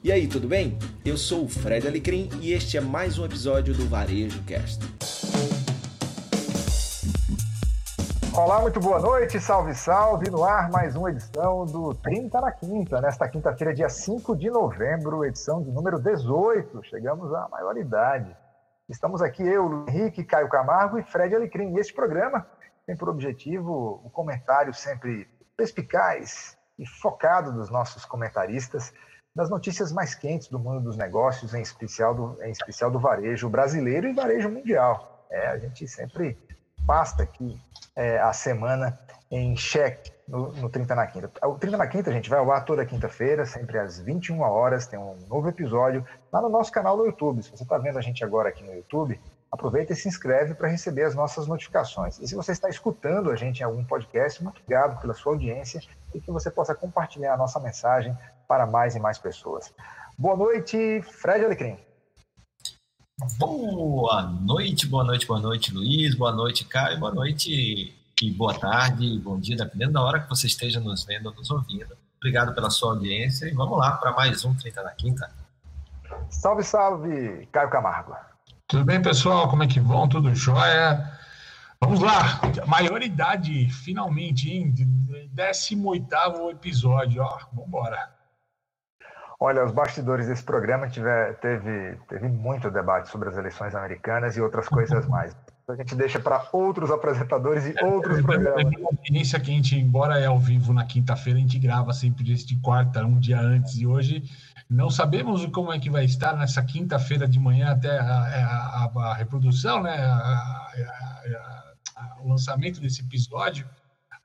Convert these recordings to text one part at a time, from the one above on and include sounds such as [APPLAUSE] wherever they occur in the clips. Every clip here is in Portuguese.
E aí, tudo bem? Eu sou o Fred Alecrim e este é mais um episódio do Varejo Cast. Olá, muito boa noite, salve, salve, no ar mais uma edição do 30 na Quinta, nesta quinta-feira, dia 5 de novembro, edição de número 18, chegamos à maioridade. Estamos aqui eu, Henrique, Caio Camargo e Fred Alecrim, este programa tem por objetivo o comentário sempre perspicaz e focado dos nossos comentaristas das notícias mais quentes do mundo dos negócios, em especial do, em especial do varejo brasileiro e varejo mundial. É, a gente sempre pasta aqui é, a semana em cheque no, no 30 na Quinta. O 30 na Quinta, a gente vai ao ar toda quinta-feira, sempre às 21 horas, tem um novo episódio lá no nosso canal no YouTube. Se você está vendo a gente agora aqui no YouTube, aproveita e se inscreve para receber as nossas notificações. E se você está escutando a gente em algum podcast, muito obrigado pela sua audiência e que você possa compartilhar a nossa mensagem para mais e mais pessoas. Boa noite, Fred Alecrim. Boa noite, boa noite, boa noite, Luiz, boa noite, Caio, boa noite e boa tarde, bom dia, dependendo da hora que você esteja nos vendo ou nos ouvindo. Obrigado pela sua audiência e vamos lá para mais um 30 na Quinta. Salve, salve, Caio Camargo. Tudo bem, pessoal? Como é que vão? Tudo jóia? Vamos lá, maioridade, finalmente, hein? 18 episódio, ó, vambora. Olha, os bastidores desse programa tiver, teve, teve muito debate sobre as eleições americanas e outras coisas [LAUGHS] mais. A gente deixa para outros apresentadores e outros é, programas. É uma experiência que a gente, embora é ao vivo na quinta-feira, a gente grava sempre de quarta, um dia antes, e hoje não sabemos como é que vai estar nessa quinta-feira de manhã até a, a, a, a reprodução, né? o lançamento desse episódio,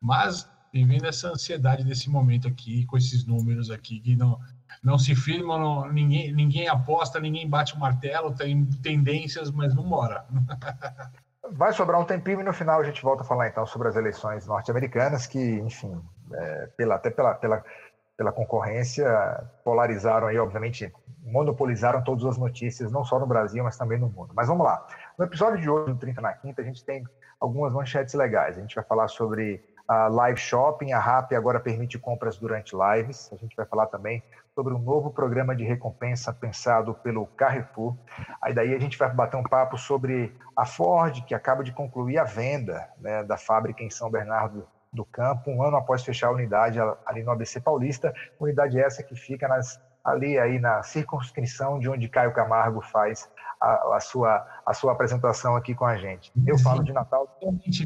mas vivendo essa ansiedade desse momento aqui, com esses números aqui que não, não se firmam, não, ninguém, ninguém aposta, ninguém bate o martelo, tem tendências, mas não mora. [LAUGHS] Vai sobrar um tempinho e no final a gente volta a falar então sobre as eleições norte-americanas, que, enfim, é, pela, até pela, pela, pela concorrência, polarizaram aí, obviamente, monopolizaram todas as notícias, não só no Brasil, mas também no mundo. Mas vamos lá. No episódio de hoje, no 30 na Quinta, a gente tem algumas manchetes legais. A gente vai falar sobre a live shopping, a RAP agora permite compras durante lives. A gente vai falar também sobre um novo programa de recompensa pensado pelo Carrefour. Aí daí a gente vai bater um papo sobre a Ford, que acaba de concluir a venda né, da fábrica em São Bernardo do Campo, um ano após fechar a unidade ali no ABC Paulista, unidade essa que fica nas, ali aí na circunscrição de onde Caio Camargo faz a, a, sua, a sua apresentação aqui com a gente. Eu falo de Natal.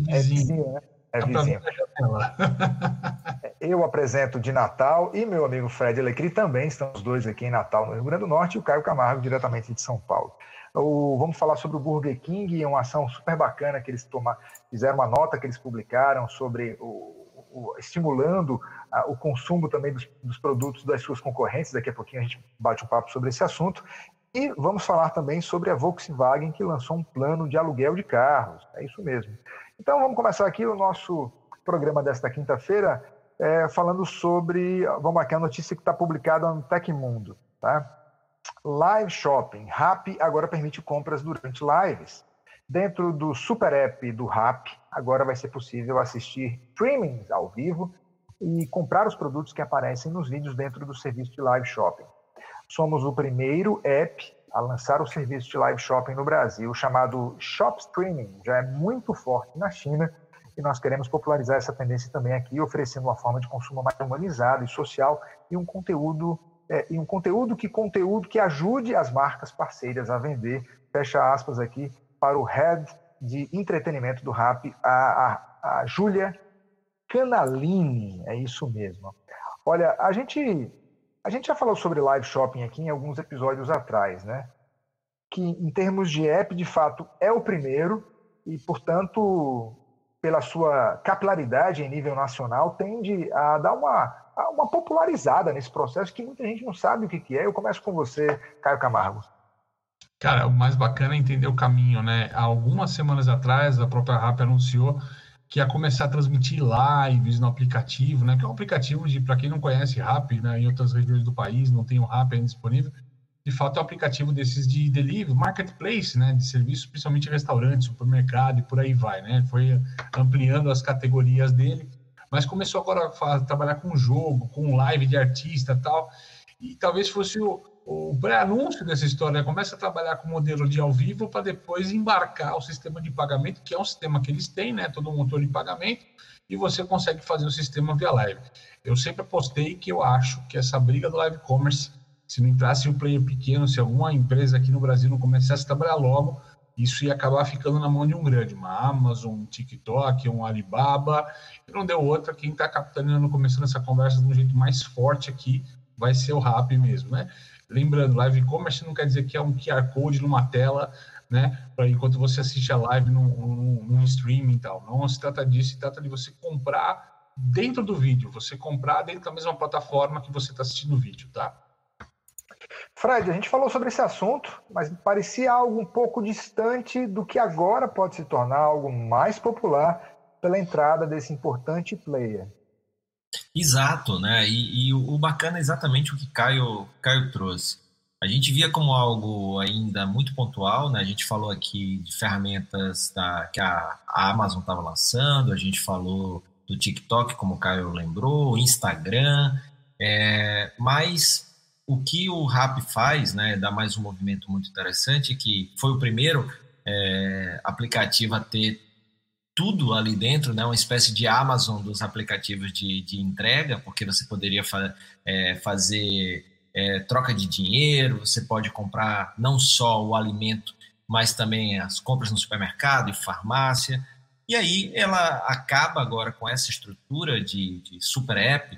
É vizinho, né? É vizinho. [LAUGHS] Eu apresento de Natal e meu amigo Fred Alecri também, estamos dois aqui em Natal, no Rio Grande do Norte, e o Caio Camargo, diretamente de São Paulo. O, vamos falar sobre o Burger King, uma ação super bacana que eles tomaram, fizeram uma nota que eles publicaram sobre o, o, estimulando o consumo também dos, dos, produtos das suas concorrentes. Daqui a pouquinho a gente bate um papo sobre esse assunto. E vamos falar também sobre a Volkswagen, que lançou um plano de aluguel de carros. É isso mesmo. Então, vamos começar aqui o nosso programa desta quinta-feira é, falando sobre. Vamos aqui a notícia que está publicada no Tecmundo. Tá? Live Shopping. RAP agora permite compras durante lives. Dentro do super app do RAP, agora vai ser possível assistir streamings ao vivo e comprar os produtos que aparecem nos vídeos dentro do serviço de live shopping. Somos o primeiro app a lançar o serviço de live shopping no Brasil, chamado Shop Streaming. Já é muito forte na China e nós queremos popularizar essa tendência também aqui, oferecendo uma forma de consumo mais humanizada e social e um conteúdo é, e um conteúdo que conteúdo que ajude as marcas parceiras a vender. Fecha aspas aqui para o head de entretenimento do Rap, a, a, a Júlia Canalini. É isso mesmo. Olha, a gente a gente já falou sobre live shopping aqui em alguns episódios atrás, né? Que em termos de app, de fato, é o primeiro e, portanto, pela sua capilaridade em nível nacional, tende a dar uma, uma popularizada nesse processo que muita gente não sabe o que, que é. Eu começo com você, Caio Camargo. Cara, o mais bacana é entender o caminho, né? Há algumas semanas atrás, a própria RAP anunciou que ia começar a transmitir lives no aplicativo, né? Que é um aplicativo de, para quem não conhece Rap, né? Em outras regiões do país não tem o Rap ainda disponível. De fato, é um aplicativo desses de delivery, marketplace, né? De serviços, principalmente restaurante, supermercado e por aí vai, né? Foi ampliando as categorias dele, mas começou agora a trabalhar com jogo, com live de artista tal. E talvez fosse o, o pré-anúncio dessa história, começa a trabalhar com o modelo de ao vivo para depois embarcar o sistema de pagamento, que é um sistema que eles têm, né, todo um motor de pagamento, e você consegue fazer o sistema via live. Eu sempre apostei que eu acho que essa briga do live commerce, se não entrasse um player pequeno, se alguma empresa aqui no Brasil não começasse a trabalhar logo, isso ia acabar ficando na mão de um grande, uma Amazon, um TikTok, um Alibaba, e não deu outra. Quem está capitaneando, começando essa conversa de um jeito mais forte aqui, vai ser o Rap mesmo, né? Lembrando, live commerce não quer dizer que é um QR Code numa tela, né? Enquanto você assiste a live num, streaming e tal. Não se trata disso, se trata de você comprar dentro do vídeo, você comprar dentro da mesma plataforma que você está assistindo o vídeo, tá? Fred, a gente falou sobre esse assunto, mas parecia algo um pouco distante do que agora pode se tornar algo mais popular pela entrada desse importante player. Exato, né? E, e o bacana é exatamente o que Caio, Caio trouxe. A gente via como algo ainda muito pontual, né? A gente falou aqui de ferramentas da, que a, Amazon estava lançando, a gente falou do TikTok, como o Caio lembrou, Instagram, é, mas o que o RAP faz, né, dá mais um movimento muito interessante, que foi o primeiro é, aplicativo a ter tudo ali dentro, né, uma espécie de Amazon dos aplicativos de, de entrega, porque você poderia fa é, fazer é, troca de dinheiro, você pode comprar não só o alimento, mas também as compras no supermercado e farmácia. E aí ela acaba agora com essa estrutura de, de super app,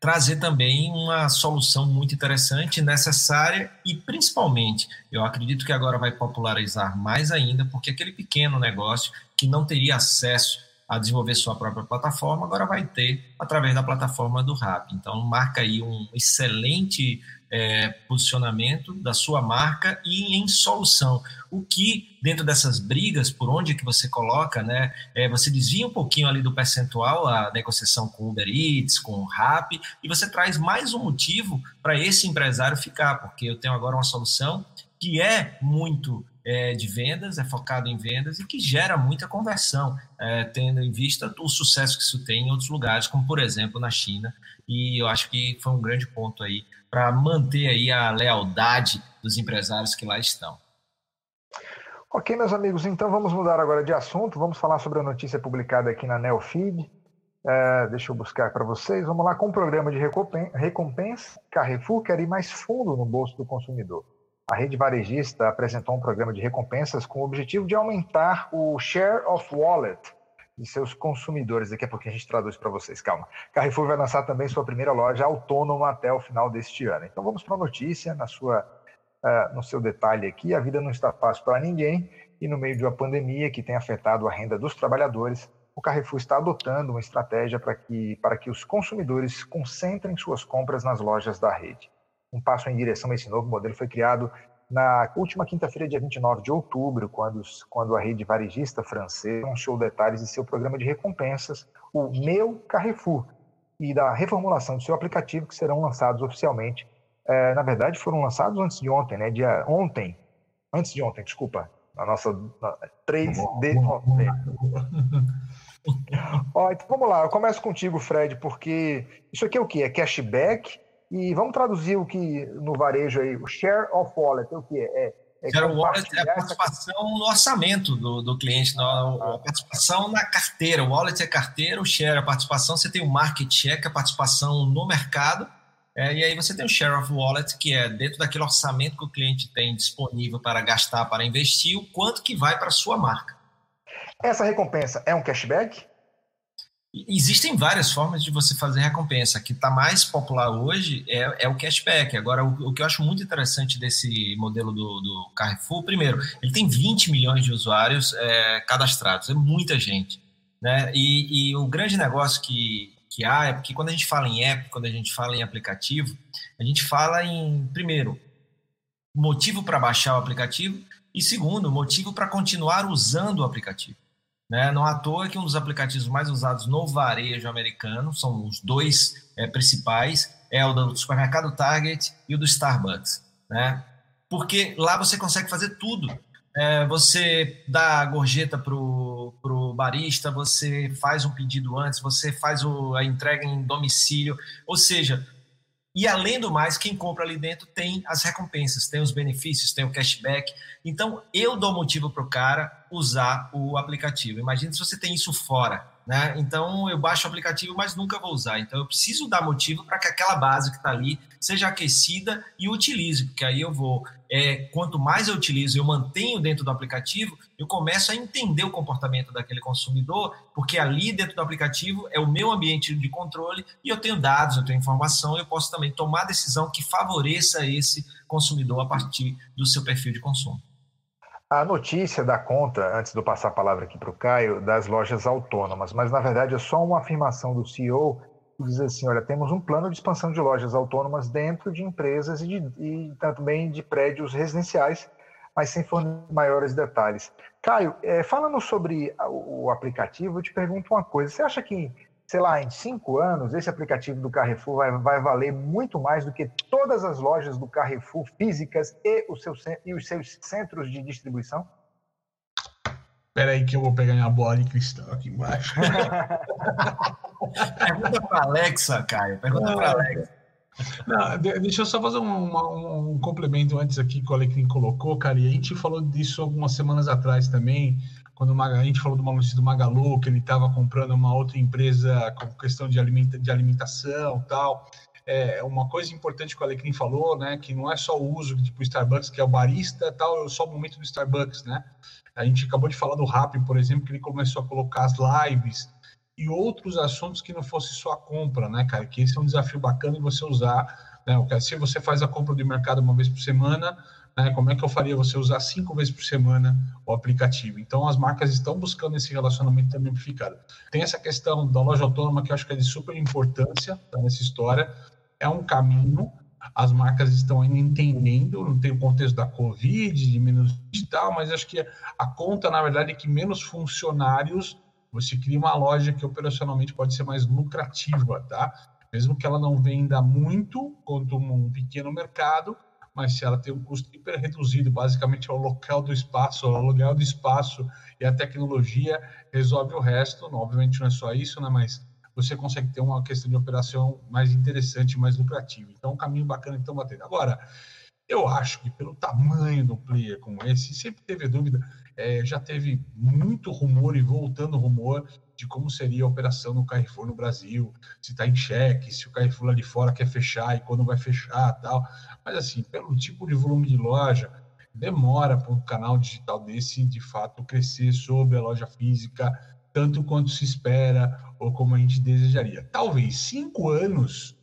trazer também uma solução muito interessante, necessária e principalmente, eu acredito que agora vai popularizar mais ainda, porque aquele pequeno negócio que não teria acesso a desenvolver sua própria plataforma, agora vai ter através da plataforma do RAP. Então, marca aí um excelente é, posicionamento da sua marca e em solução. O que, dentro dessas brigas, por onde que você coloca, né, é, você desvia um pouquinho ali do percentual, a negociação com o Uber Eats, com o Rappi, e você traz mais um motivo para esse empresário ficar, porque eu tenho agora uma solução que é muito é, de vendas, é focado em vendas e que gera muita conversão, é, tendo em vista o sucesso que isso tem em outros lugares, como por exemplo na China. E eu acho que foi um grande ponto aí para manter aí a lealdade dos empresários que lá estão. Ok, meus amigos, então vamos mudar agora de assunto. Vamos falar sobre a notícia publicada aqui na Neofeed. É, deixa eu buscar para vocês. Vamos lá com o programa de recompensa. Carrefour quer ir mais fundo no bolso do consumidor. A rede varejista apresentou um programa de recompensas com o objetivo de aumentar o share of wallet de seus consumidores. Daqui a pouquinho a gente traduz para vocês, calma. Carrefour vai lançar também sua primeira loja autônoma até o final deste ano. Então vamos para a notícia, na sua, uh, no seu detalhe aqui. A vida não está fácil para ninguém e no meio de uma pandemia que tem afetado a renda dos trabalhadores, o Carrefour está adotando uma estratégia para que, para que os consumidores concentrem suas compras nas lojas da rede. Um passo em direção a esse novo modelo foi criado na última quinta-feira, dia 29 de outubro, quando, quando a rede varejista francesa anunciou detalhes de seu programa de recompensas, o Meu Carrefour, e da reformulação do seu aplicativo, que serão lançados oficialmente. É, na verdade, foram lançados antes de ontem, né? Dia ontem, antes de ontem, desculpa, na nossa na, 3 de [LAUGHS] Ó, então vamos lá, eu começo contigo, Fred, porque isso aqui é o que? É cashback? E vamos traduzir o que no varejo aí, o share of wallet, é o que é? é share of wallet é a participação essa... no orçamento do, do cliente, a participação na carteira. O wallet é carteira, o share é a participação, você tem o market share, que é a participação no mercado, é, e aí você tem o share of wallet, que é dentro daquele orçamento que o cliente tem disponível para gastar, para investir, o quanto que vai para a sua marca. Essa recompensa é um cashback? Existem várias formas de você fazer recompensa. A que está mais popular hoje é, é, o cashback. Agora, o, o, que eu acho muito interessante desse modelo do, do, Carrefour, primeiro, ele tem 20 milhões de usuários é, cadastrados, é muita gente. Né? E, e, o grande negócio que, que há é porque quando a gente fala em app, quando a gente fala em aplicativo, a gente fala em, primeiro, motivo para baixar o aplicativo e, segundo, motivo para continuar usando o aplicativo. Né? Não à toa que um dos aplicativos mais usados no varejo americano, são os dois é, principais, é o do supermercado Target e o do Starbucks. Né? Porque lá você consegue fazer tudo. É, você dá a gorjeta para o barista, você faz um pedido antes, você faz o, a entrega em domicílio. Ou seja, E além do mais, quem compra ali dentro tem as recompensas, tem os benefícios, tem o cashback. Então, eu dou motivo para o cara usar o aplicativo. Imagina se você tem isso fora. Né? Então, eu baixo o aplicativo, mas nunca vou usar. Então, eu preciso dar motivo para que aquela base que está ali seja aquecida e utilize, porque aí eu vou. É, quanto mais eu utilizo, eu mantenho dentro do aplicativo, eu começo a entender o comportamento daquele consumidor, porque ali dentro do aplicativo é o meu ambiente de controle e eu tenho dados, eu tenho informação, eu posso também tomar decisão que favoreça esse consumidor a partir do seu perfil de consumo. A notícia da conta, antes de eu passar a palavra aqui para o Caio, das lojas autônomas, mas na verdade é só uma afirmação do CEO diz assim: olha, temos um plano de expansão de lojas autônomas dentro de empresas e, de, e também de prédios residenciais, mas sem fornecer maiores detalhes. Caio, é, falando sobre o aplicativo, eu te pergunto uma coisa: você acha que, sei lá, em cinco anos, esse aplicativo do Carrefour vai, vai valer muito mais do que todas as lojas do Carrefour físicas e, o seu, e os seus centros de distribuição? Espera aí que eu vou pegar minha bola de cristal aqui embaixo. [LAUGHS] Pergunta para Alexa, Caio. Pergunta para Alexa. Não, deixa eu só fazer um, um, um, complemento antes aqui que o Alecrim colocou, cara, e a gente falou disso algumas semanas atrás também, quando a gente falou do notícia do Magalu, que ele estava comprando uma outra empresa com questão de, alimenta, de alimentação tal. É, uma coisa importante que o Alecrim falou, né, que não é só o uso, tipo, Starbucks, que é o barista tal, é só o momento do Starbucks, né? A gente acabou de falar do Rap, por exemplo, que ele começou a colocar as lives, e outros assuntos que não fosse só a compra, né, cara? Que esse é um desafio bacana de você usar. Né? Se você faz a compra do mercado uma vez por semana, né, como é que eu faria você usar cinco vezes por semana o aplicativo? Então, as marcas estão buscando esse relacionamento também amplificado. Tem essa questão da loja autônoma que eu acho que é de super importância tá, nessa história. É um caminho, as marcas estão ainda entendendo, não tem o contexto da Covid, de menos digital, mas acho que a conta, na verdade, é que menos funcionários você cria uma loja que operacionalmente pode ser mais lucrativa, tá? Mesmo que ela não venda muito, quanto um pequeno mercado, mas se ela tem um custo hiper reduzido, basicamente é o local do espaço, o aluguel do espaço e a tecnologia resolve o resto. Obviamente não é só isso, né? Mas você consegue ter uma questão de operação mais interessante, mais lucrativa. Então, é um caminho bacana que estão batendo. Agora, eu acho que pelo tamanho do player como esse, sempre teve dúvida, é, já teve muito rumor e voltando rumor de como seria a operação no Carrefour no Brasil, se está em xeque, se o Carrefour lá de fora quer fechar e quando vai fechar tal. Mas assim, pelo tipo de volume de loja, demora para um canal digital desse de fato crescer sobre a loja física tanto quanto se espera ou como a gente desejaria. Talvez cinco anos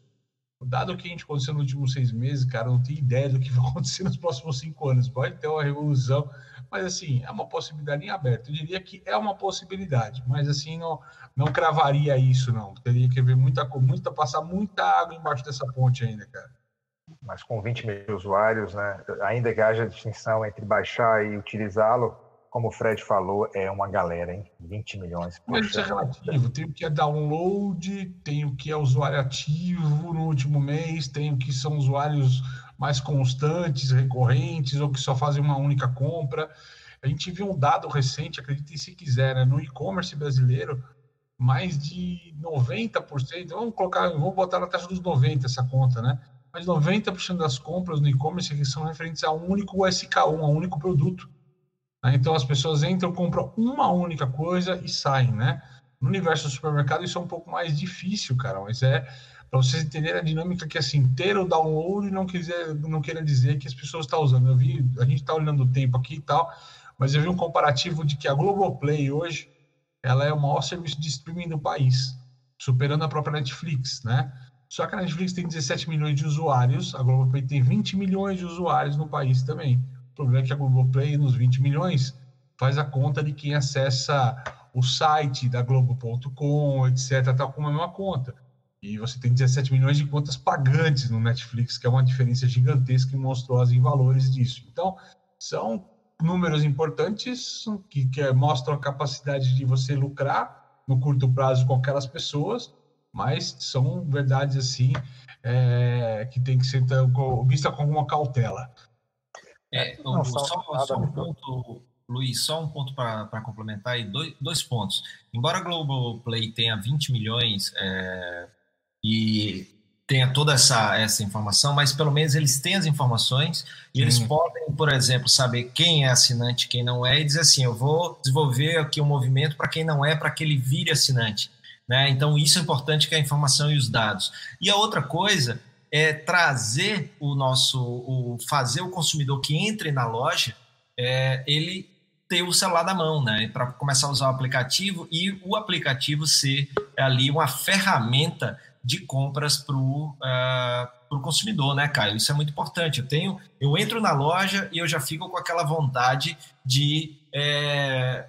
Dado o que a gente aconteceu nos últimos seis meses, cara, não tenho ideia do que vai [LAUGHS] acontecer nos próximos cinco anos. Pode ter uma revolução, mas assim, é uma possibilidade em aberto. Eu diria que é uma possibilidade, mas assim, não, não cravaria isso, não. Teria que ver muita muita, passar muita água embaixo dessa ponte ainda, cara. Mas com 20 mil usuários, né? Ainda que haja distinção entre baixar e utilizá-lo, como o Fred falou, é uma galera, hein? 20 milhões. Mas isso é relativo. Tem o que é download, tem o que é usuário ativo no último mês, tem o que são usuários mais constantes, recorrentes, ou que só fazem uma única compra. A gente viu um dado recente, acreditem se quiser, né? no e-commerce brasileiro, mais de 90%, vamos colocar, vou botar na taxa dos 90 essa conta, né? Mas 90% das compras no e-commerce são referentes a um único SK1, a um único produto. Né? Então as pessoas entram, compram uma única coisa e saem, né? No universo do supermercado isso é um pouco mais difícil, cara, mas é para vocês entenderem a dinâmica que assim, ter o download não quiser não queira dizer que as pessoas estão usando. Eu vi, a gente está olhando o tempo aqui e tal, mas eu vi um comparativo de que a Globoplay hoje ela é o maior serviço de streaming do país, superando a própria Netflix, né? Só que a Netflix tem 17 milhões de usuários, a Globoplay tem 20 milhões de usuários no país também problema é que a Globoplay, nos 20 milhões, faz a conta de quem acessa o site da Globo.com, etc., tal, com a mesma conta. E você tem 17 milhões de contas pagantes no Netflix, que é uma diferença gigantesca e monstruosa em valores disso. Então, são números importantes que, que mostram a capacidade de você lucrar no curto prazo com aquelas pessoas, mas são verdades assim é, que tem que ser vista com alguma cautela. É, não, só, só, um ponto, Luiz, só um ponto para complementar e dois, dois pontos. Embora a Globoplay tenha 20 milhões é, e tenha toda essa, essa informação, mas pelo menos eles têm as informações e eles podem, por exemplo, saber quem é assinante, quem não é, e dizer assim: eu vou desenvolver aqui um movimento para quem não é, para que ele vire assinante. Né? Então, isso é importante que é a informação e os dados. E a outra coisa é trazer o nosso, o, fazer o consumidor que entre na loja, é, ele ter o celular na mão, né? Para começar a usar o aplicativo e o aplicativo ser ali uma ferramenta de compras para o uh, consumidor, né, Caio? Isso é muito importante. Eu tenho, eu entro na loja e eu já fico com aquela vontade de é,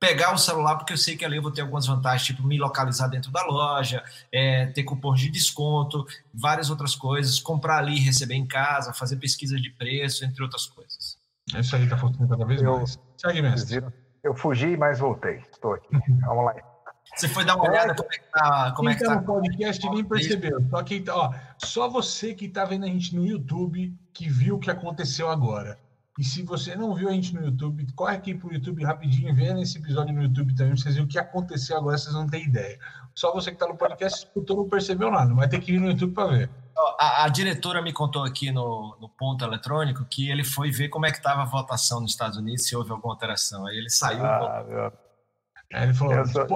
pegar o celular, porque eu sei que ali eu vou ter algumas vantagens, tipo me localizar dentro da loja, é, ter cupons de desconto, várias outras coisas, comprar ali, receber em casa, fazer pesquisa de preço, entre outras coisas. É isso aí está funcionando cada vez mais. Segue, mestre. Eu fugi, mas voltei. Estou aqui. Vamos lá. Você foi dar uma olhada como é que tá. Como quem é que tá, no podcast nem percebeu. Só, quem tá, ó, só você que está vendo a gente no YouTube que viu o que aconteceu agora. E se você não viu a gente no YouTube, corre aqui pro YouTube rapidinho, vê nesse episódio no YouTube também, pra vocês verem o que aconteceu agora, vocês não têm ideia. Só você que está no podcast escutou, não percebeu nada, vai ter que ir no YouTube para ver. A, a, diretora me contou aqui no, no ponto eletrônico que ele foi ver como é que estava a votação nos Estados Unidos, se houve alguma alteração. Aí ele saiu. Ah, meu... Aí ele falou, sou...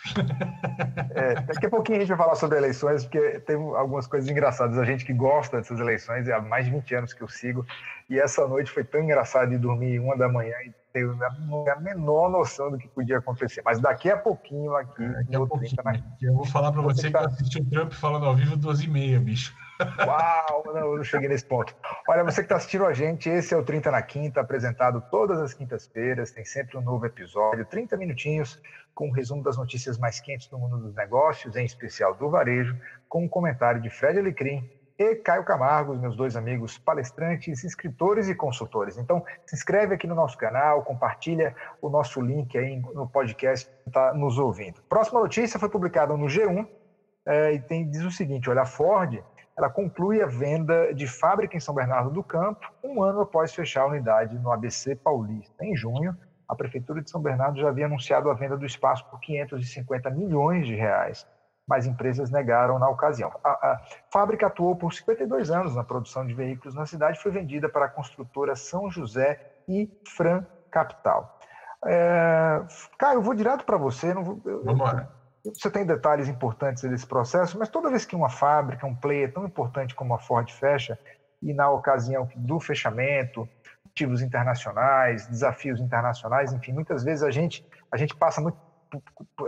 [LAUGHS] é, daqui a pouquinho a gente vai falar sobre eleições, porque tem algumas coisas engraçadas. A gente que gosta dessas eleições, há mais de 20 anos que eu sigo, e essa noite foi tão engraçado de dormir uma da manhã e ter a menor noção do que podia acontecer. Mas daqui a pouquinho aqui, daqui a pouquinho, na... eu vou falar para você que tá... eu assisti o Trump falando ao vivo duas e meia, bicho. Uau, não, eu não cheguei nesse ponto. Olha, você que está assistindo a gente, esse é o 30 na Quinta, apresentado todas as quintas-feiras, tem sempre um novo episódio, 30 minutinhos, com um resumo das notícias mais quentes do mundo dos negócios, em especial do varejo, com um comentário de Fred Alecrim e Caio Camargo, meus dois amigos palestrantes, escritores e consultores. Então, se inscreve aqui no nosso canal, compartilha o nosso link aí no podcast que está nos ouvindo. Próxima notícia foi publicada no G1 é, e tem, diz o seguinte, olha, a Ford ela conclui a venda de fábrica em São Bernardo do Campo, um ano após fechar a unidade no ABC Paulista. Em junho, a Prefeitura de São Bernardo já havia anunciado a venda do espaço por 550 milhões de reais, mas empresas negaram na ocasião. A, a fábrica atuou por 52 anos na produção de veículos na cidade e foi vendida para a construtora São José e Fran Capital. É, eu vou direto para você. Não vou, eu, Vamos lá. Você tem detalhes importantes desse processo, mas toda vez que uma fábrica, um player tão importante como a Ford fecha, e na ocasião do fechamento, motivos internacionais, desafios internacionais, enfim, muitas vezes a gente, a gente passa muito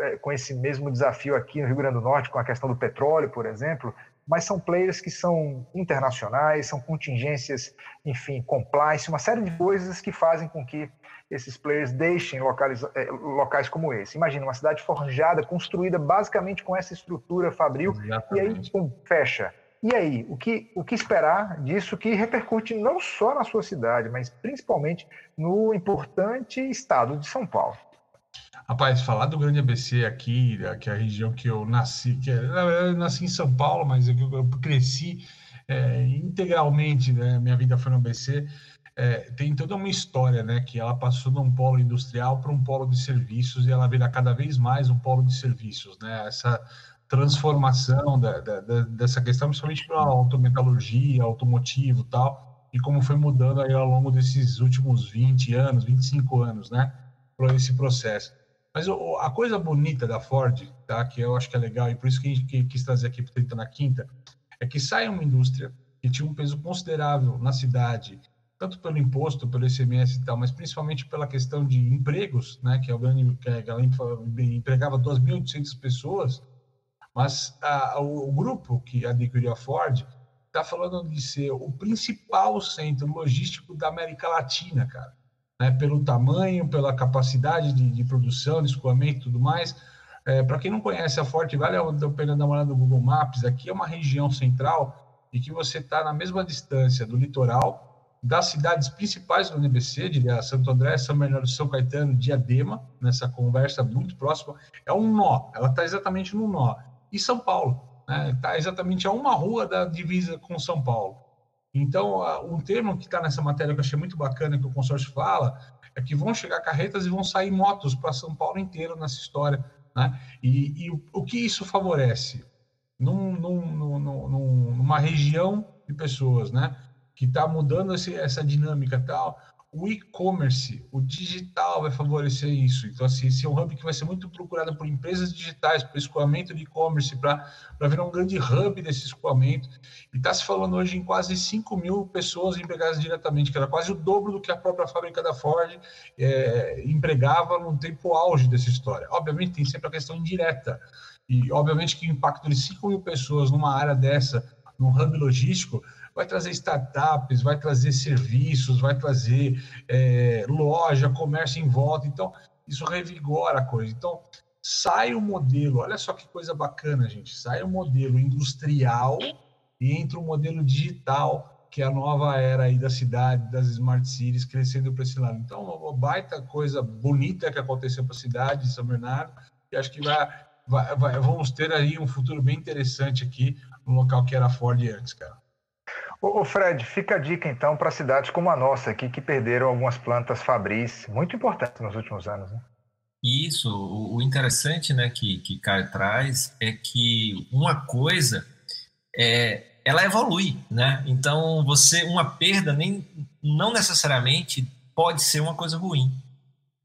é, com esse mesmo desafio aqui no Rio Grande do Norte, com a questão do petróleo, por exemplo, mas são players que são internacionais, são contingências, enfim, compliance, uma série de coisas que fazem com que esses players deixem locais, eh, locais como esse. Imagina uma cidade forjada, construída basicamente com essa estrutura fabril, Exatamente. e aí pum, fecha. E aí, o que, o que esperar disso que repercute não só na sua cidade, mas principalmente no importante estado de São Paulo? Rapaz, falar do Grande ABC aqui, que é a região que eu nasci, que é, na verdade eu nasci em São Paulo, mas eu, eu cresci é, integralmente, né? minha vida foi no ABC, é, tem toda uma história, né? Que ela passou de um polo industrial para um polo de serviços e ela vira cada vez mais um polo de serviços, né? Essa transformação da, da, dessa questão, principalmente para a autometalurgia, automotivo tal, e como foi mudando aí ao longo desses últimos 20 anos, 25 anos, né? Por esse processo. Mas a coisa bonita da Ford, tá? Que eu acho que é legal, e por isso que a gente quis trazer aqui para 30 na quinta, é que sai uma indústria que tinha um peso considerável na cidade, tanto pelo imposto, pelo ICMS e tal, mas principalmente pela questão de empregos, né, que, é o grande, que ela empregava 2.800 pessoas, mas a, o, o, grupo que adquiriu a Ford está falando de ser o principal centro logístico da América Latina, cara, né, pelo tamanho, pela capacidade de, de produção, de escoamento e tudo mais. É, Para quem não conhece a Ford, vale a pena dar uma olhada no Google Maps, aqui é uma região central e que você está na mesma distância do litoral, das cidades principais do NBC, diria Santo André, São Bernardo, São Caetano, Diadema, nessa conversa muito próxima, é um nó, ela está exatamente no nó. E São Paulo, está né, tá exatamente a uma rua da divisa com São Paulo. Então, um termo que está nessa matéria que eu achei muito bacana, que o consórcio fala, é que vão chegar carretas e vão sair motos para São Paulo inteiro nessa história. Né? E, e o, o que isso favorece? num, num, num, numa região de pessoas, né? Que está mudando esse, essa dinâmica tal o e-commerce, o digital vai favorecer isso. Então, assim, esse é um hub que vai ser muito procurado por empresas digitais, para escoamento de e-commerce, para virar um grande hub desse escoamento. E está se falando hoje em quase 5 mil pessoas empregadas diretamente, que era quase o dobro do que a própria fábrica da Ford é, empregava no tempo auge dessa história. Obviamente, tem sempre a questão indireta. E, obviamente, que o impacto de 5 mil pessoas numa área dessa, num hub logístico, vai trazer startups, vai trazer serviços, vai trazer é, loja, comércio em volta. Então, isso revigora a coisa. Então, sai o modelo, olha só que coisa bacana, gente. Sai o modelo industrial e entra o modelo digital, que é a nova era aí da cidade, das smart cities, crescendo para esse lado. Então, uma baita coisa bonita que aconteceu para a cidade de São Bernardo, e acho que vai, vai, vai, vamos ter aí um futuro bem interessante aqui no local que era Ford antes, cara. Ô, Fred, fica a dica então para cidades como a nossa aqui, que perderam algumas plantas fabris muito importantes nos últimos anos. Né? Isso, o interessante né, que, que Caio traz é que uma coisa é, ela evolui, né? Então você uma perda nem não necessariamente pode ser uma coisa ruim,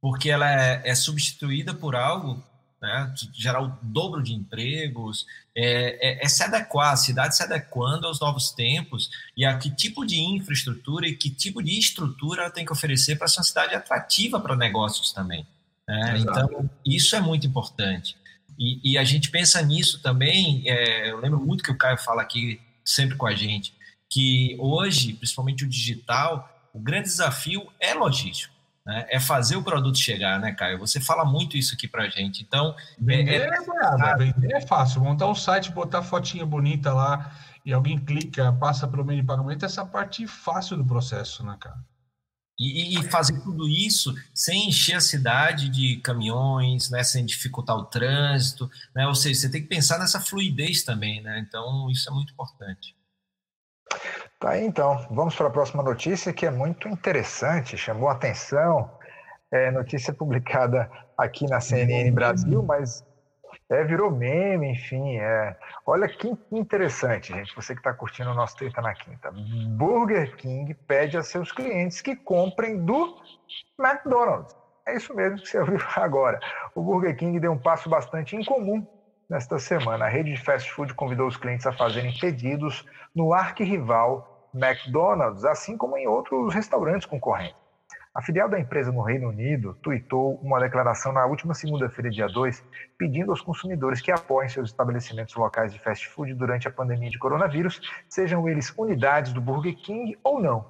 porque ela é, é substituída por algo né, gerar o dobro de empregos, é, é, é, se adequar, a cidade se adequando aos novos tempos e a que tipo de infraestrutura e que tipo de estrutura ela tem que oferecer para ser uma cidade atrativa para negócios também. Né? Então, isso é muito importante. E, e, a gente pensa nisso também, é, eu lembro muito que o Caio fala aqui sempre com a gente, que hoje, principalmente o digital, o grande desafio é logístico né? É fazer o produto chegar, né, Caio? Você fala muito isso aqui pra gente. Então. Vender é, é, é vender é fácil. Montar um site, botar fotinha bonita lá e alguém clica, passa pelo meio de pagamento, essa parte fácil do processo, né, cara? E, e, fazer tudo isso sem encher a cidade de caminhões, né, sem dificultar o trânsito, né? Ou seja, você tem que pensar nessa fluidez também, né? Então, isso é muito importante. Tá aí então, vamos para a próxima notícia que é muito interessante, chamou a atenção. É notícia publicada aqui na CNN Brasil, mas é, virou meme, enfim. É. Olha que interessante, gente. Você que está curtindo o nosso Treta na Quinta. Burger King pede a seus clientes que comprem do McDonald's. É isso mesmo que você [LAUGHS] ouviu agora. O Burger King deu um passo bastante incomum nesta semana. A rede de fast food convidou os clientes a fazerem pedidos no arquirrival McDonald's, assim como em outros restaurantes concorrentes. A filial da empresa no Reino Unido tweetou uma declaração na última segunda-feira, dia 2, pedindo aos consumidores que apoiem seus estabelecimentos locais de fast food durante a pandemia de coronavírus, sejam eles unidades do Burger King ou não.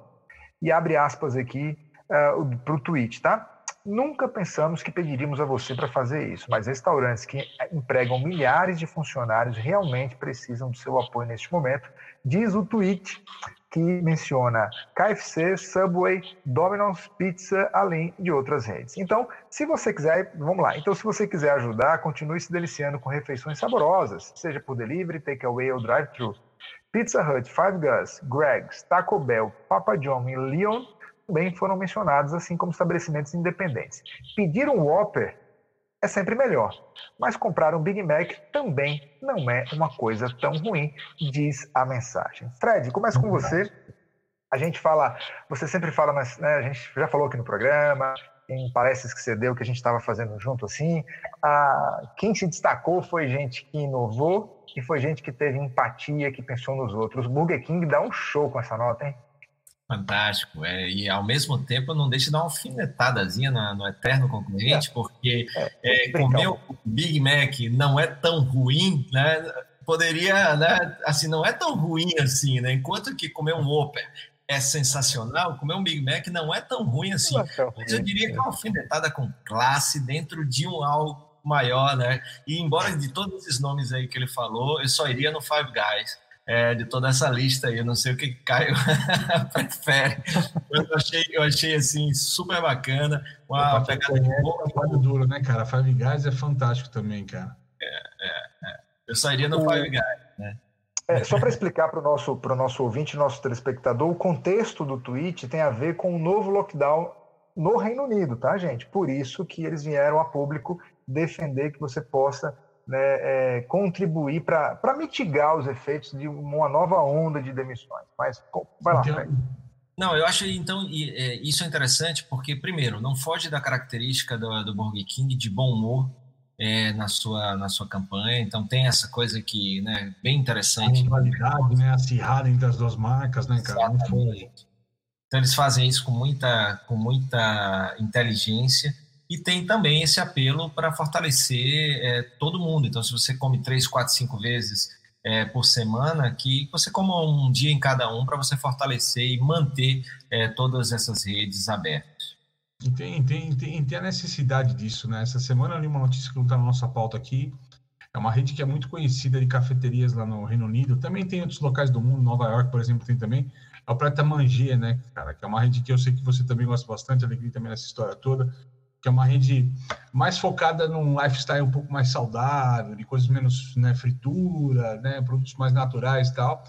E abre aspas aqui uh, para o tweet, tá? Nunca pensamos que pediríamos a você para fazer isso, mas restaurantes que empregam milhares de funcionários realmente precisam do seu apoio neste momento, diz o tweet que menciona KFC, Subway, Domino's Pizza, além de outras redes. Então, se você quiser, vamos lá. Então, se você quiser ajudar, continue se deliciando com refeições saborosas, seja por delivery, takeaway ou drive-thru. Pizza Hut, Five Guys, Greg's, Taco Bell, Papa John e Leon também foram mencionados, assim como estabelecimentos independentes. Pedir um Whopper é sempre melhor, mas comprar um Big Mac também não é uma coisa tão ruim, diz a mensagem. Fred, começa com você. A gente fala, você sempre fala, mas né, a gente já falou aqui no programa, em palestras que você deu que a gente estava fazendo junto assim. Ah, quem se destacou foi gente que inovou e foi gente que teve empatia, que pensou nos outros. Burger King dá um show com essa nota, hein? Fantástico. É, e ao mesmo tempo não deixa de dar uma alfinetadazinha no, no eterno concorrente, é, porque é, é, comer o Big Mac não é tão ruim, né? Poderia, né? Assim, não é tão ruim assim, né? Enquanto que comer um Whopper é sensacional, comer um Big Mac não é tão ruim assim. É Mas eu diria que é uma alfinetada com classe dentro de um algo maior, né? E embora de todos esses nomes aí que ele falou, eu só iria no Five Guys é, de toda essa lista aí. Eu não sei o que Caio prefere. [LAUGHS] Eu achei, eu achei assim super bacana. Uma pegada de boa. É duro, né, cara? Five Guys é fantástico também, cara. É, é, é. Eu sairia no o... Five Guys, né? É, só para explicar para o nosso, nosso ouvinte, nosso telespectador, o contexto do tweet tem a ver com o novo lockdown no Reino Unido, tá, gente? Por isso que eles vieram a público defender que você possa né, é, contribuir para mitigar os efeitos de uma nova onda de demissões. Mas vai lá, Fred. Não, eu acho então é, isso é interessante porque primeiro não foge da característica do, do Burger King de bom humor é, na sua na sua campanha. Então tem essa coisa que, né, bem interessante. A rivalidade, né, acirrada entre as duas marcas, né, cara? Exatamente. Então eles fazem isso com muita com muita inteligência e tem também esse apelo para fortalecer é, todo mundo. Então se você come três, quatro, cinco vezes é, por semana, que você coma um dia em cada um para você fortalecer e manter é, todas essas redes abertas. Tem, tem, tem, tem, a necessidade disso, né? Essa semana eu li uma notícia que não está na nossa pauta aqui. É uma rede que é muito conhecida de cafeterias lá no Reino Unido. Também tem outros locais do mundo, Nova York, por exemplo, tem também. É o Preta Manger, né, cara? Que é uma rede que eu sei que você também gosta bastante, alegria também nessa história toda que é uma rede mais focada num lifestyle um pouco mais saudável, de coisas menos né, fritura, né, produtos mais naturais e tal.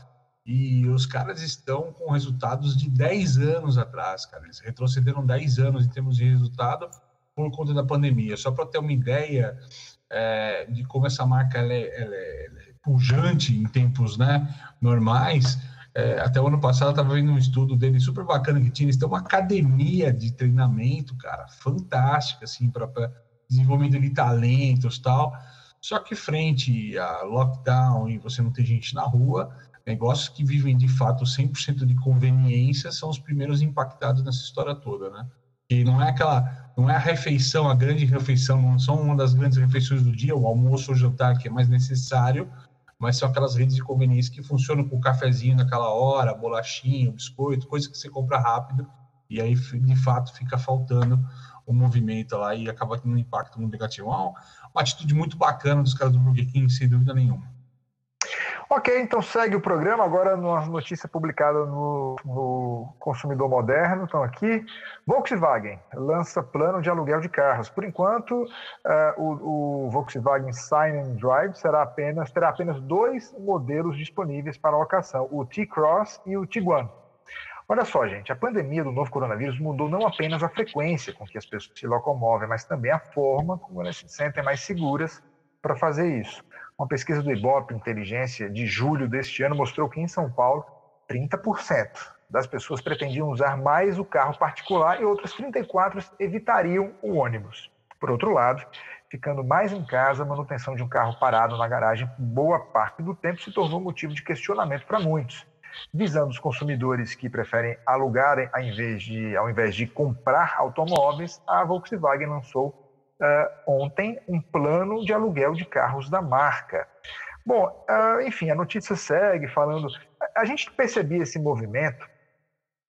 E os caras estão com resultados de 10 anos atrás, cara. Eles retrocederam 10 anos em termos de resultado por conta da pandemia. Só para ter uma ideia é, de como essa marca ela é, ela é, ela é pujante em tempos né, normais, é, até o ano passado eu estava vendo um estudo dele super bacana que tinha. Eles têm uma academia de treinamento, cara, fantástica, assim, para desenvolvimento de talentos tal. Só que frente a lockdown e você não ter gente na rua, negócios que vivem de fato 100% de conveniência são os primeiros impactados nessa história toda, né? E não é aquela, não é a refeição, a grande refeição, não são uma das grandes refeições do dia, o almoço ou jantar que é mais necessário, mas são aquelas redes de conveniência que funcionam com cafezinho naquela hora, bolachinho, biscoito, coisa que você compra rápido e aí de fato fica faltando o movimento lá e acaba tendo um impacto muito negativo. Uma, uma atitude muito bacana dos caras do Burger King, sem dúvida nenhuma. Ok, então segue o programa. Agora, numa notícia publicada no, no Consumidor Moderno, estão aqui. Volkswagen lança plano de aluguel de carros. Por enquanto, uh, o, o, Volkswagen Sign and Drive será apenas, terá apenas dois modelos disponíveis para locação: o T-Cross e o Tiguan. Olha só, gente, a pandemia do novo coronavírus mudou não apenas a frequência com que as pessoas se locomovem, mas também a forma como elas se sentem mais seguras para fazer isso. Uma pesquisa do Ibope Inteligência de julho deste ano mostrou que em São Paulo, 30% das pessoas pretendiam usar mais o carro particular e outras 34 evitariam o ônibus. Por outro lado, ficando mais em casa, a manutenção de um carro parado na garagem boa parte do tempo se tornou motivo de questionamento para muitos. Visando os consumidores que preferem alugarem ao invés de, ao invés de comprar automóveis, a Volkswagen lançou uh, ontem um plano de aluguel de carros da marca. Bom, uh, enfim, a notícia segue falando. A gente percebia esse movimento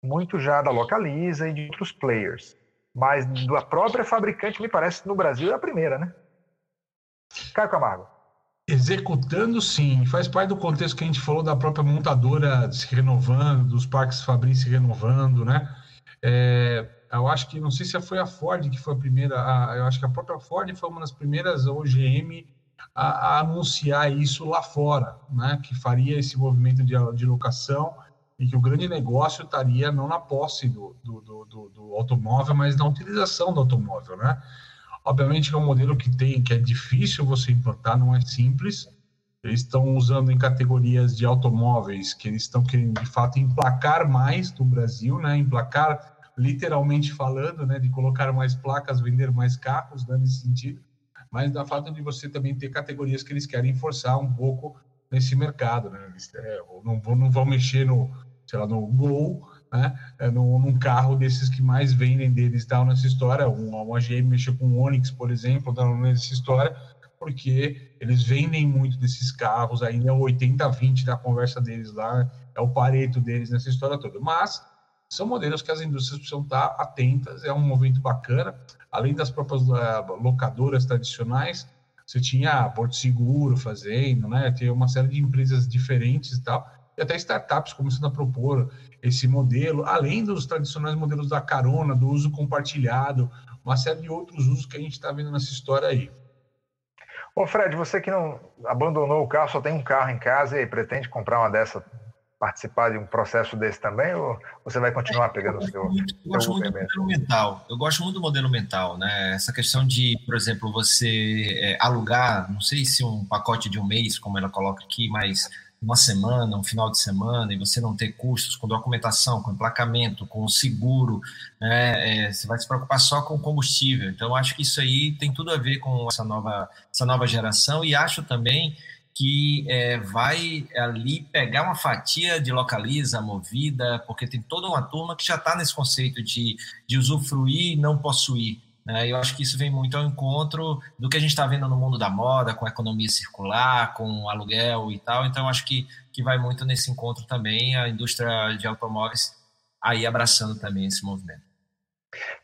muito já da Localiza e de outros players, mas da própria fabricante, me parece, no Brasil é a primeira, né? Caio Camargo. Executando, sim. Faz parte do contexto que a gente falou da própria montadora se renovando, dos parques Fabrício se renovando, né? É, eu acho que, não sei se foi a Ford que foi a primeira, a, eu acho que a própria Ford foi uma das primeiras OGM a, a, anunciar isso lá fora, né? Que faria esse movimento de, de locação e que o grande negócio estaria não na posse do, do, do, do, automóvel, mas na utilização do automóvel, né? Obviamente é um modelo que tem, que é difícil você implantar, não é simples. Eles estão usando em categorias de automóveis que eles estão querendo de fato emplacar mais do Brasil, né? Emplacar literalmente falando, né, de colocar mais placas, vender mais carros, né, nesse sentido, mas da fato de você também ter categorias que eles querem forçar um pouco nesse mercado, né, eles, é, não, vão, não vão mexer no, sei lá, no Gol, né, é, no, num carro desses que mais vendem deles, tal, nessa história, uma, uma GM mexeu com o Onix, por exemplo, tal, nessa história, porque eles vendem muito desses carros, ainda é o 80-20 da conversa deles lá, é o pareto deles nessa história toda, mas são modelos que as indústrias precisam estar atentas, é um movimento bacana, além das próprias uh, locadoras tradicionais, você tinha Porto Seguro fazendo, né, tem uma série de empresas diferentes e tal, e até startups começando a propor esse modelo, além dos tradicionais modelos da carona, do uso compartilhado, uma série de outros usos que a gente está vendo nessa história aí. Ô Fred, você que não abandonou o carro, só tem um carro em casa e pretende comprar uma dessa participar de um processo desse também, ou você vai continuar pegando o seu. Eu gosto muito do modelo mental. Eu gosto muito do modelo mental, né? Essa questão de, por exemplo, você é, alugar, não sei se um pacote de um mês, como ela coloca aqui, mas uma semana, um final de semana, e você não ter custos com documentação, com emplacamento, com seguro, né? É, você vai se preocupar só com combustível. Então, acho que isso aí tem tudo a ver com essa nova, essa nova geração, e acho também que é, vai ali pegar uma fatia de localiza, movida, porque tem toda uma turma que já está nesse conceito de, de usufruir e não possuir. Né? Eu acho que isso vem muito ao encontro do que a gente está vendo no mundo da moda, com economia circular, com aluguel e tal. Então, acho que, que vai muito nesse encontro também a indústria de automóveis aí abraçando também esse movimento.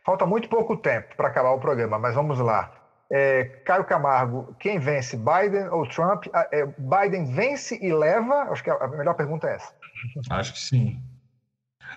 Falta muito pouco tempo para acabar o programa, mas vamos lá. É, Caio Camargo, quem vence, Biden ou Trump? Ah, é, Biden vence e leva? Acho que a melhor pergunta é essa. Acho que sim.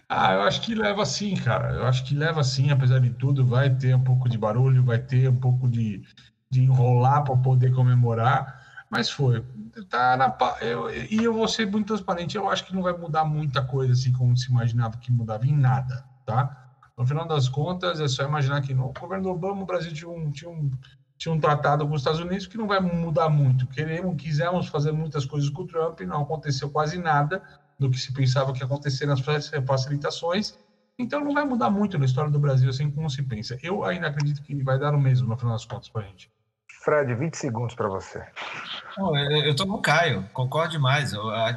Ah, eu acho que leva sim, cara. Eu acho que leva sim, apesar de tudo. Vai ter um pouco de barulho, vai ter um pouco de, de enrolar para poder comemorar, mas foi. Tá na, eu, e eu vou ser muito transparente. Eu acho que não vai mudar muita coisa assim como se imaginava que mudava em nada, tá? No final das contas, é só imaginar que no governo Obama o Brasil tinha um, tinha um tinha um tratado com os Estados Unidos que não vai mudar muito. Queremos, quisemos fazer muitas coisas com o Trump, não aconteceu quase nada do que se pensava que ia acontecer nas facilitações. Então não vai mudar muito na história do Brasil, assim como se pensa. Eu ainda acredito que vai dar o mesmo, no final das contas, para a gente. Fred, 20 segundos para você. eu estou com o Caio, concordo demais.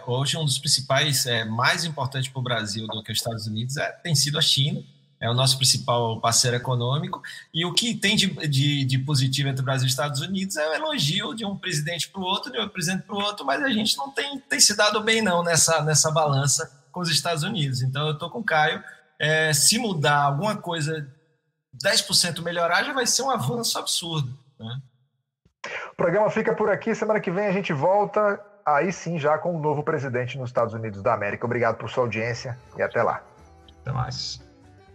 Hoje, um dos principais, é, mais importantes para o Brasil do que os Estados Unidos é, tem sido a China é o nosso principal parceiro econômico, e o que tem de, de, de positivo entre o Brasil e os Estados Unidos é o elogio de um presidente para o outro, de um presidente para o outro, mas a gente não tem, tem se dado bem não nessa, nessa balança com os Estados Unidos. Então eu estou com o Caio, é, se mudar alguma coisa, 10% melhorar, já vai ser um avanço absurdo. Né? O programa fica por aqui, semana que vem a gente volta, aí sim já com o um novo presidente nos Estados Unidos da América. Obrigado por sua audiência e até lá. Até mais.